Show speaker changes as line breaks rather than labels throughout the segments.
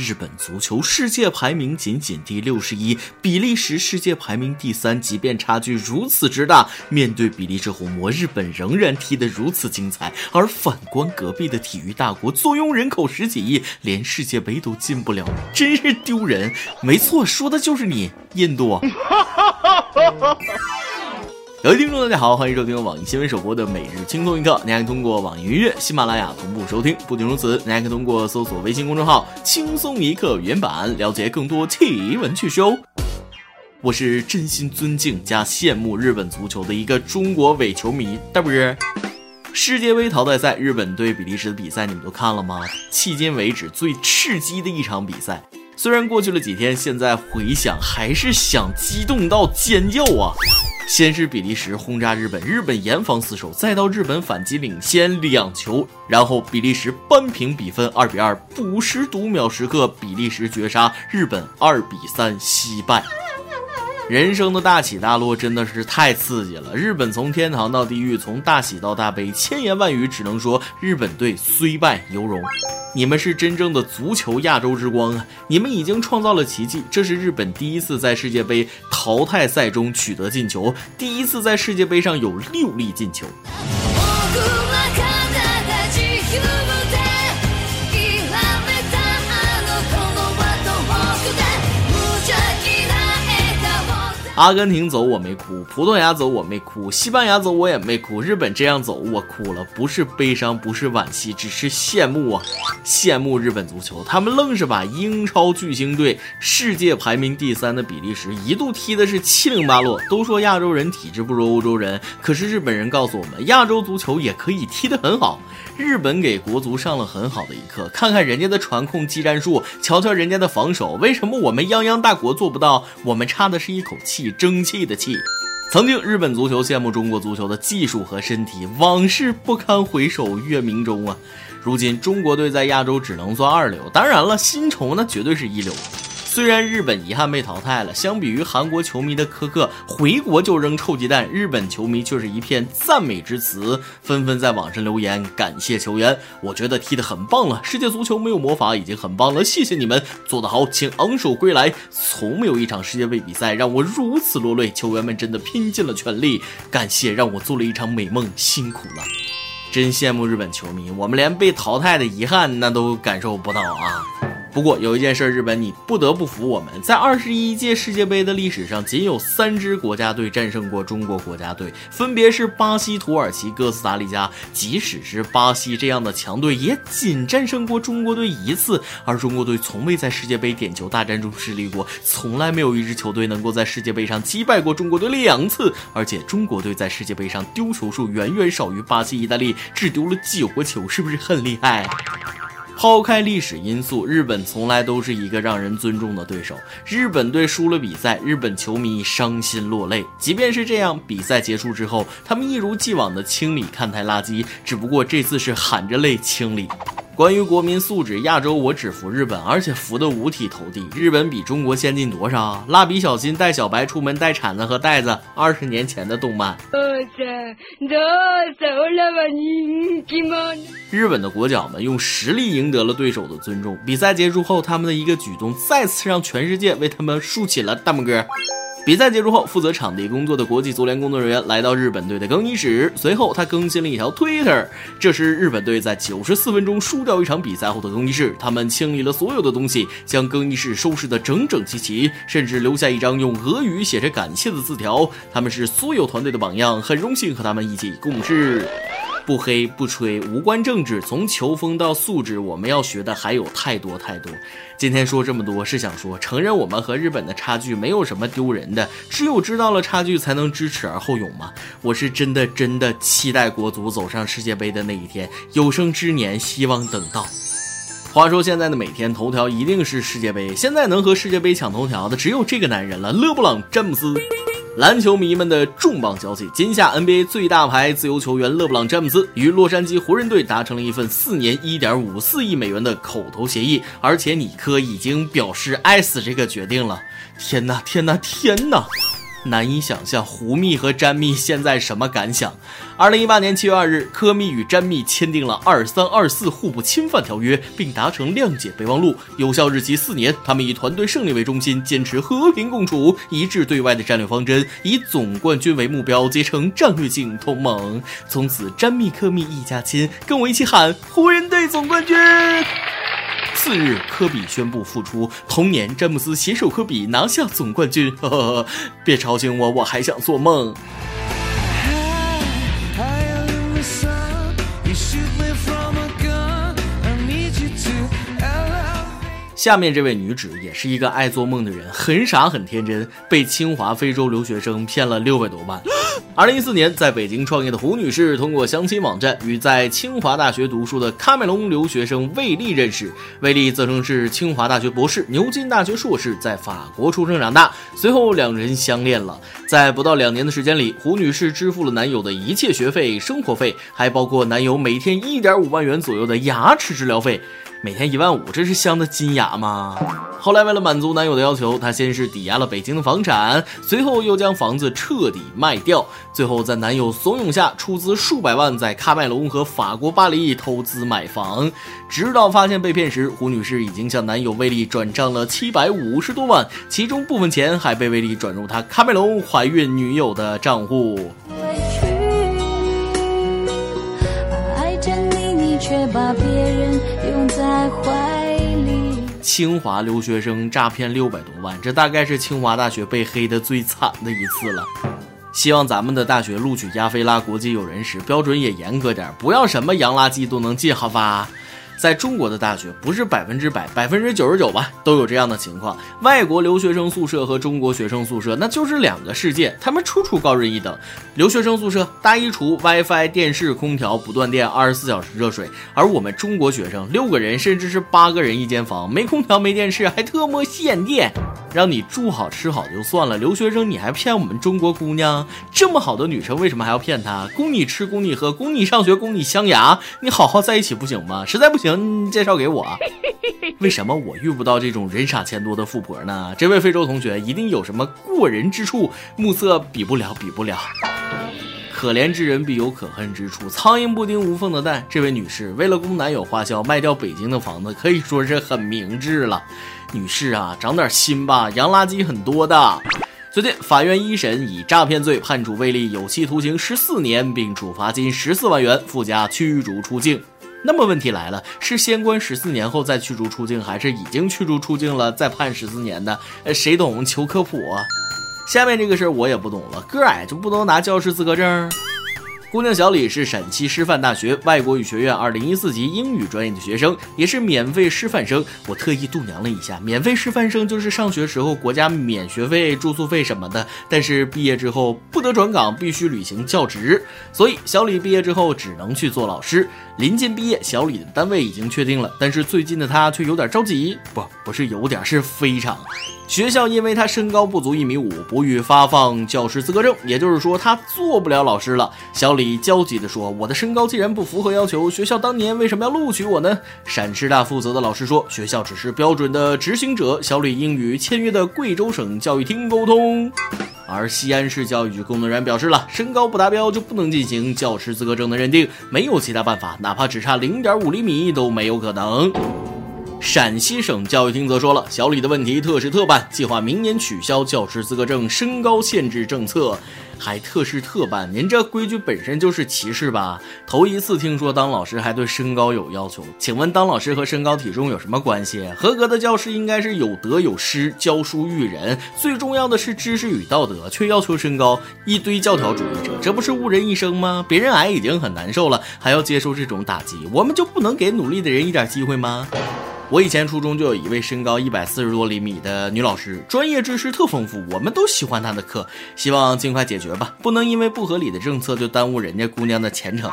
日本足球世界排名仅仅第六十一，比利时世界排名第三。即便差距如此之大，面对比利时红魔，日本仍然踢得如此精彩。而反观隔壁的体育大国，坐拥人口十几亿，连世界杯都进不了，真是丢人。没错，说的就是你，印度。哈哈哈哈哈各位听众，大家好，欢迎收听网易新闻首播的每日轻松一刻。您还可以通过网易音乐、喜马拉雅同步收听。不仅如此，您还可以通过搜索微信公众号“轻松一刻”原版了解更多奇闻趣事哦。我是真心尊敬加羡慕日本足球的一个中国伪球迷，大不是？世界杯淘汰赛，日本对比利时的比赛，你们都看了吗？迄今为止最刺激的一场比赛。虽然过去了几天，现在回想还是想激动到尖叫啊！先是比利时轰炸日本，日本严防死守，再到日本反击领先两球，然后比利时扳平比分二比二，补时读秒时刻，比利时绝杀日本二比三惜败。人生的大起大落真的是太刺激了，日本从天堂到地狱，从大喜到大悲，千言万语只能说日本队虽败犹荣。你们是真正的足球亚洲之光啊！你们已经创造了奇迹，这是日本第一次在世界杯淘汰赛中取得进球，第一次在世界杯上有六粒进球。阿根廷走我没哭，葡萄牙走我没哭，西班牙走我也没哭，日本这样走我哭了，不是悲伤，不是惋惜，只是羡慕啊！羡慕日本足球，他们愣是把英超巨星队、世界排名第三的比利时一度踢的是七零八落。都说亚洲人体质不如欧洲人，可是日本人告诉我们，亚洲足球也可以踢得很好。日本给国足上了很好的一课，看看人家的传控技战术，瞧瞧人家的防守，为什么我们泱泱大国做不到？我们差的是一口气，争气的气。曾经日本足球羡慕中国足球的技术和身体，往事不堪回首月明中啊！如今中国队在亚洲只能算二流，当然了，薪酬那绝对是一流。虽然日本遗憾被淘汰了，相比于韩国球迷的苛刻，回国就扔臭鸡蛋，日本球迷却是一片赞美之词，纷纷在网上留言感谢球员。我觉得踢得很棒了，世界足球没有魔法已经很棒了，谢谢你们做得好，请昂首归来。从没有一场世界杯比赛让我如此落泪，球员们真的拼尽了全力，感谢让我做了一场美梦，辛苦了，真羡慕日本球迷，我们连被淘汰的遗憾那都感受不到啊。不过有一件事，日本你不得不服我们，在二十一届世界杯的历史上，仅有三支国家队战胜过中国国家队，分别是巴西、土耳其、哥斯达黎加。即使是巴西这样的强队，也仅战胜过中国队一次。而中国队从未在世界杯点球大战中失利过，从来没有一支球队能够在世界杯上击败过中国队两次。而且中国队在世界杯上丢球数远远少于巴西、意大利，只丢了九个球，是不是很厉害？抛开历史因素，日本从来都是一个让人尊重的对手。日本队输了比赛，日本球迷伤心落泪。即便是这样，比赛结束之后，他们一如既往的清理看台垃圾，只不过这次是含着泪清理。关于国民素质，亚洲我只服日本，而且服得五体投地。日本比中国先进多少？蜡笔小新带小白出门带铲子和袋子，二十年前的动漫。日本的国脚们用实力赢得了对手的尊重。比赛结束后，他们的一个举动再次让全世界为他们竖起了大拇哥。比赛结束后，负责场地工作的国际足联工作人员来到日本队的更衣室，随后他更新了一条 Twitter。这是日本队在九十四分钟输掉一场比赛后的更衣室，他们清理了所有的东西，将更衣室收拾得整整齐齐，甚至留下一张用俄语写着感谢的字条。他们是所有团队的榜样，很荣幸和他们一起共事。不黑不吹，无关政治。从球风到素质，我们要学的还有太多太多。今天说这么多，是想说，承认我们和日本的差距没有什么丢人的，只有知道了差距，才能知耻而后勇嘛。我是真的真的期待国足走上世界杯的那一天，有生之年希望等到。话说现在的每天头条一定是世界杯，现在能和世界杯抢头条的只有这个男人了，勒布朗詹姆斯。篮球迷们的重磅消息：今夏 NBA 最大牌自由球员勒布朗·詹姆斯与洛杉矶湖人队达成了一份四年一点五四亿美元的口头协议，而且尼克已经表示爱死这个决定了。天哪，天哪，天哪！难以想象胡蜜和詹蜜现在什么感想。二零一八年七月二日，科蜜与詹蜜签订了二三二四互不侵犯条约，并达成谅解备忘录，有效日期四年。他们以团队胜利为中心，坚持和平共处、一致对外的战略方针，以总冠军为目标，结成战略性同盟。从此，詹蜜科蜜一家亲，跟我一起喊湖人队总冠军！次日，科比宣布复出。同年，詹姆斯携手科比拿下总冠军。呵呵呵，别吵醒我，我还想做梦。下面这位女子也是一个爱做梦的人，很傻很天真，被清华非洲留学生骗了六百多万。二零一四年，在北京创业的胡女士通过相亲网站与在清华大学读书的喀麦隆留学生魏丽认识。魏丽自称是清华大学博士、牛津大学硕士，在法国出生长大。随后两人相恋了，在不到两年的时间里，胡女士支付了男友的一切学费、生活费，还包括男友每天一点五万元左右的牙齿治疗费。每天一万五，这是镶的金牙吗？后来为了满足男友的要求，她先是抵押了北京的房产，随后又将房子彻底卖掉，最后在男友怂恿下出资数百万，在喀麦隆和法国巴黎投资买房。直到发现被骗时，胡女士已经向男友魏丽转账了七百五十多万，其中部分钱还被魏丽转入她喀麦隆怀孕女友的账户。却把别人拥在怀里。清华留学生诈骗六百多万，这大概是清华大学被黑的最惨的一次了。希望咱们的大学录取亚非拉国际友人时标准也严格点，不要什么洋垃圾都能进，好吧？在中国的大学不是百分之百，百分之九十九吧，都有这样的情况。外国留学生宿舍和中国学生宿舍那就是两个世界，他们处处高人一等。留学生宿舍大衣橱、WiFi、电视、空调不断电，二十四小时热水；而我们中国学生六个人甚至是八个人一间房，没空调、没电视，还特么限电，让你住好吃好就算了，留学生你还骗我们中国姑娘？这么好的女生为什么还要骗她？供你吃，供你喝，供你上学，供你镶牙，你好好在一起不行吗？实在不行行。介绍给我，为什么我遇不到这种人傻钱多的富婆呢？这位非洲同学一定有什么过人之处，目测比不了，比不了。可怜之人必有可恨之处，苍蝇不叮无缝的蛋。这位女士为了供男友花销，卖掉北京的房子，可以说是很明智了。女士啊，长点心吧，洋垃圾很多的。最近，法院一审以诈骗罪判处魏丽有期徒刑十四年，并处罚金十四万元，附加驱逐出境。那么问题来了，是先关十四年后再驱逐出境，还是已经驱逐出境了再判十四年的？呃，谁懂？求科普！下面这个事儿我也不懂了，个矮就不能拿教师资格证？姑娘小李是陕西师范大学外国语学院二零一四级英语专业的学生，也是免费师范生。我特意度娘了一下，免费师范生就是上学时候国家免学费、住宿费什么的，但是毕业之后不得转岗，必须履行教职。所以小李毕业之后只能去做老师。临近毕业，小李的单位已经确定了，但是最近的他却有点着急，不，不是有点，是非常。学校因为他身高不足一米五，不予发放教师资格证，也就是说他做不了老师了。小李焦急地说：“我的身高既然不符合要求，学校当年为什么要录取我呢？”陕师大负责的老师说：“学校只是标准的执行者。”小李应与签约的贵州省教育厅沟通，而西安市教育局工作人员表示了，身高不达标就不能进行教师资格证的认定，没有其他办法，哪怕只差零点五厘米都没有可能。陕西省教育厅则说了，小李的问题特事特办，计划明年取消教师资格证身高限制政策，还特事特办，您这规矩本身就是歧视吧？头一次听说当老师还对身高有要求，请问当老师和身高体重有什么关系？合格的教师应该是有德有师，教书育人，最重要的是知识与道德，却要求身高，一堆教条主义者，这不是误人一生吗？别人矮已经很难受了，还要接受这种打击，我们就不能给努力的人一点机会吗？我以前初中就有一位身高一百四十多厘米的女老师，专业知识特丰富，我们都喜欢她的课。希望尽快解决吧，不能因为不合理的政策就耽误人家姑娘的前程。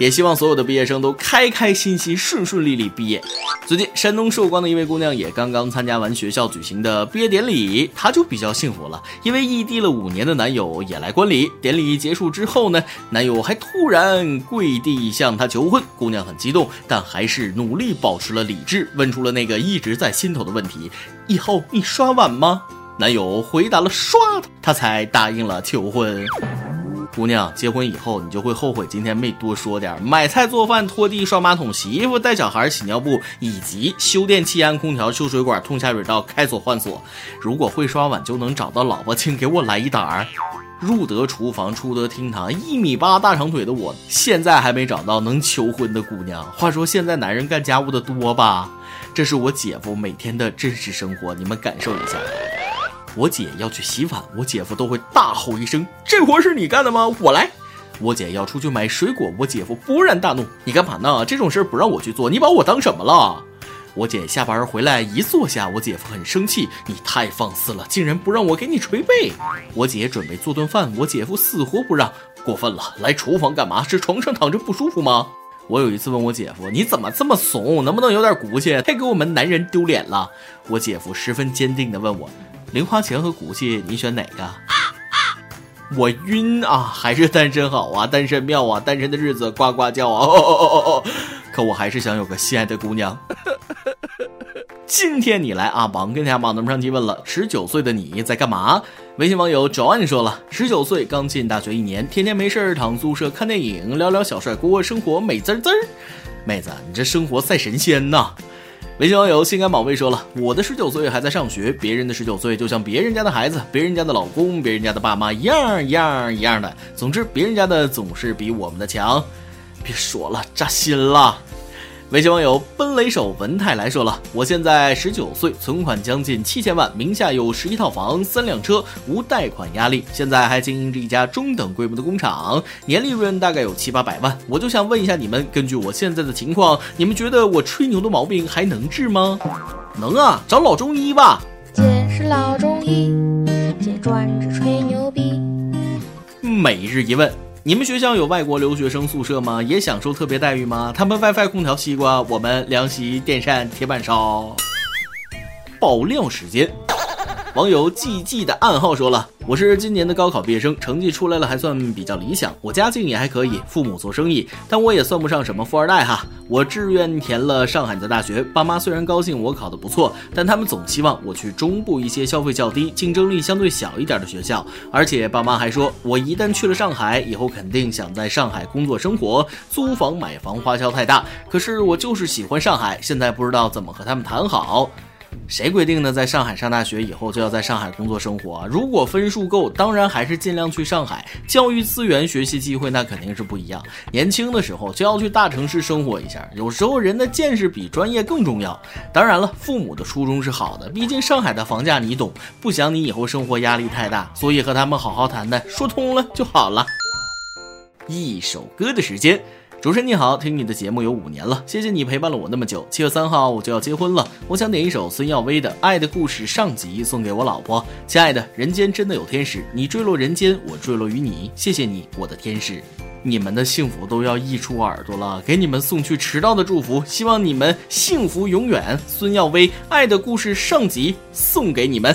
也希望所有的毕业生都开开心心、顺顺利利毕业。最近，山东寿光的一位姑娘也刚刚参加完学校举行的毕业典礼，她就比较幸福了，因为异地了五年的男友也来观礼。典礼结束之后呢，男友还突然跪地向她求婚，姑娘很激动，但还是努力保持了理智，问出了那个一直在心头的问题：以后你刷碗吗？男友回答了刷，她才答应了求婚。姑娘，结婚以后你就会后悔今天没多说点，买菜、做饭、拖地、刷马桶、洗衣服、带小孩、洗尿布，以及修电、器安空调、修水管、通下水道、开锁换锁。如果会刷碗就能找到老婆，请给我来一打儿。入得厨房，出得厅堂，一米八大长腿的我，现在还没找到能求婚的姑娘。话说现在男人干家务的多吧？这是我姐夫每天的真实生活，你们感受一下。我姐要去洗碗，我姐夫都会大吼一声：“这活是你干的吗？我来！”我姐要出去买水果，我姐夫勃然大怒：“你干嘛呢？这种事不让我去做，你把我当什么了？”我姐下班回来一坐下，我姐夫很生气：“你太放肆了，竟然不让我给你捶背！”我姐准备做顿饭，我姐夫死活不让，过分了！来厨房干嘛？是床上躺着不舒服吗？我有一次问我姐夫：“你怎么这么怂？能不能有点骨气？太给我们男人丢脸了！”我姐夫十分坚定地问我。零花钱和骨气，你选哪个？我晕啊！还是单身好啊！单身妙啊！单身的日子呱呱叫啊！哦哦哦哦哦！可我还是想有个心爱的姑娘。今天你来啊，榜跟大家榜那么上提问了：十九岁的你在干嘛？微信网友 Joan 说了：十九岁刚进大学一年，天天没事儿躺宿舍看电影，聊聊小帅锅，生活美滋滋儿。妹子，你这生活赛神仙呐！微信网友心肝宝贝说了：“我的十九岁还在上学，别人的十九岁就像别人家的孩子，别人家的老公，别人家的爸妈一样一样一样的。总之，别人家的总是比我们的强。别说了，扎心了。”微信网友奔雷手文泰来说了：“我现在十九岁，存款将近七千万，名下有十一套房、三辆车，无贷款压力。现在还经营着一家中等规模的工厂，年利润大概有七八百万。我就想问一下你们，根据我现在的情况，你们觉得我吹牛的毛病还能治吗？能啊，找老中医吧。姐是老中医，姐专治吹牛逼。每日一问。”你们学校有外国留学生宿舍吗？也享受特别待遇吗？他们 WiFi、空调、西瓜，我们凉席、电扇、铁板烧。爆料时间。网友 G G 的暗号说了：“我是今年的高考毕业生，成绩出来了还算比较理想，我家境也还可以，父母做生意，但我也算不上什么富二代哈。我志愿填了上海的大学，爸妈虽然高兴我考得不错，但他们总希望我去中部一些消费较低、竞争力相对小一点的学校，而且爸妈还说我一旦去了上海，以后肯定想在上海工作生活，租房买房花销太大。可是我就是喜欢上海，现在不知道怎么和他们谈好。”谁规定的？在上海上大学以后就要在上海工作生活？如果分数够，当然还是尽量去上海。教育资源、学习机会那肯定是不一样。年轻的时候就要去大城市生活一下。有时候人的见识比专业更重要。当然了，父母的初衷是好的，毕竟上海的房价你懂，不想你以后生活压力太大，所以和他们好好谈谈，说通了就好了。一首歌的时间。主持人你好，听你的节目有五年了，谢谢你陪伴了我那么久。七月三号我就要结婚了，我想点一首孙耀威的《爱的故事》上集送给我老婆。亲爱的，人间真的有天使，你坠落人间，我坠落于你。谢谢你，我的天使。你们的幸福都要溢出耳朵了，给你们送去迟到的祝福，希望你们幸福永远。孙耀威《爱的故事》上集送给你们。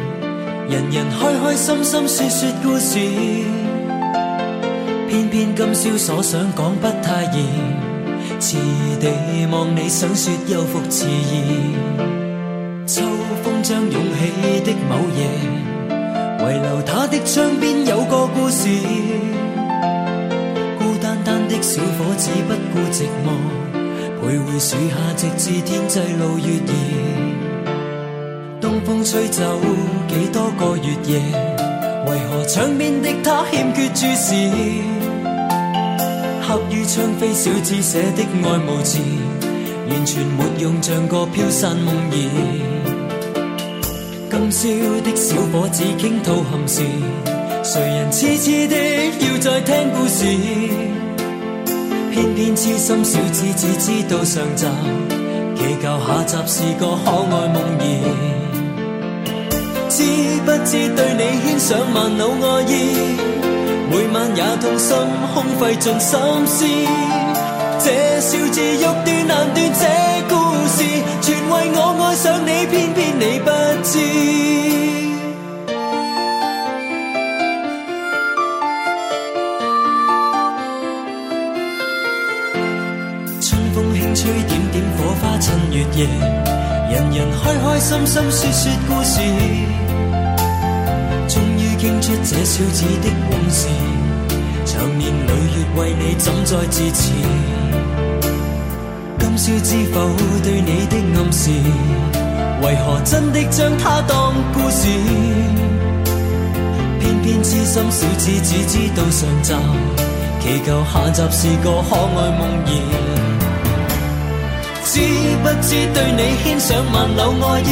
人人开开心心说说故事，偏偏今宵所想讲不太易，迟地望你想说又复迟疑。秋风将涌起的某夜，遗留他的窗边有个故事。孤单单的小伙子不顾寂寞，徘徊树下直至天际露月儿。风吹走几多个月夜，为何窗边的他欠缺注视？刻于窗扉小子写的爱慕字，完全没用，像个飘散梦儿。今宵的小伙子倾吐憾事，谁人痴痴的要再听故事？偏偏痴心小子只知道上集，祈求下集是个可爱梦儿。
知不知对你牵上万缕爱意，每晚也痛心空费尽心思。这笑字欲断难断，这故事全为我爱上你，偏偏你不知。春风轻吹，点点火花衬月夜，人人开开心心说说故事。这小子的往事，长年累月为你怎再支持？今宵知否对你的暗示，为何真的将它当故事？偏偏痴心小子只知道上集，祈求下集是个可爱梦儿。知不知对你牵上万缕爱意，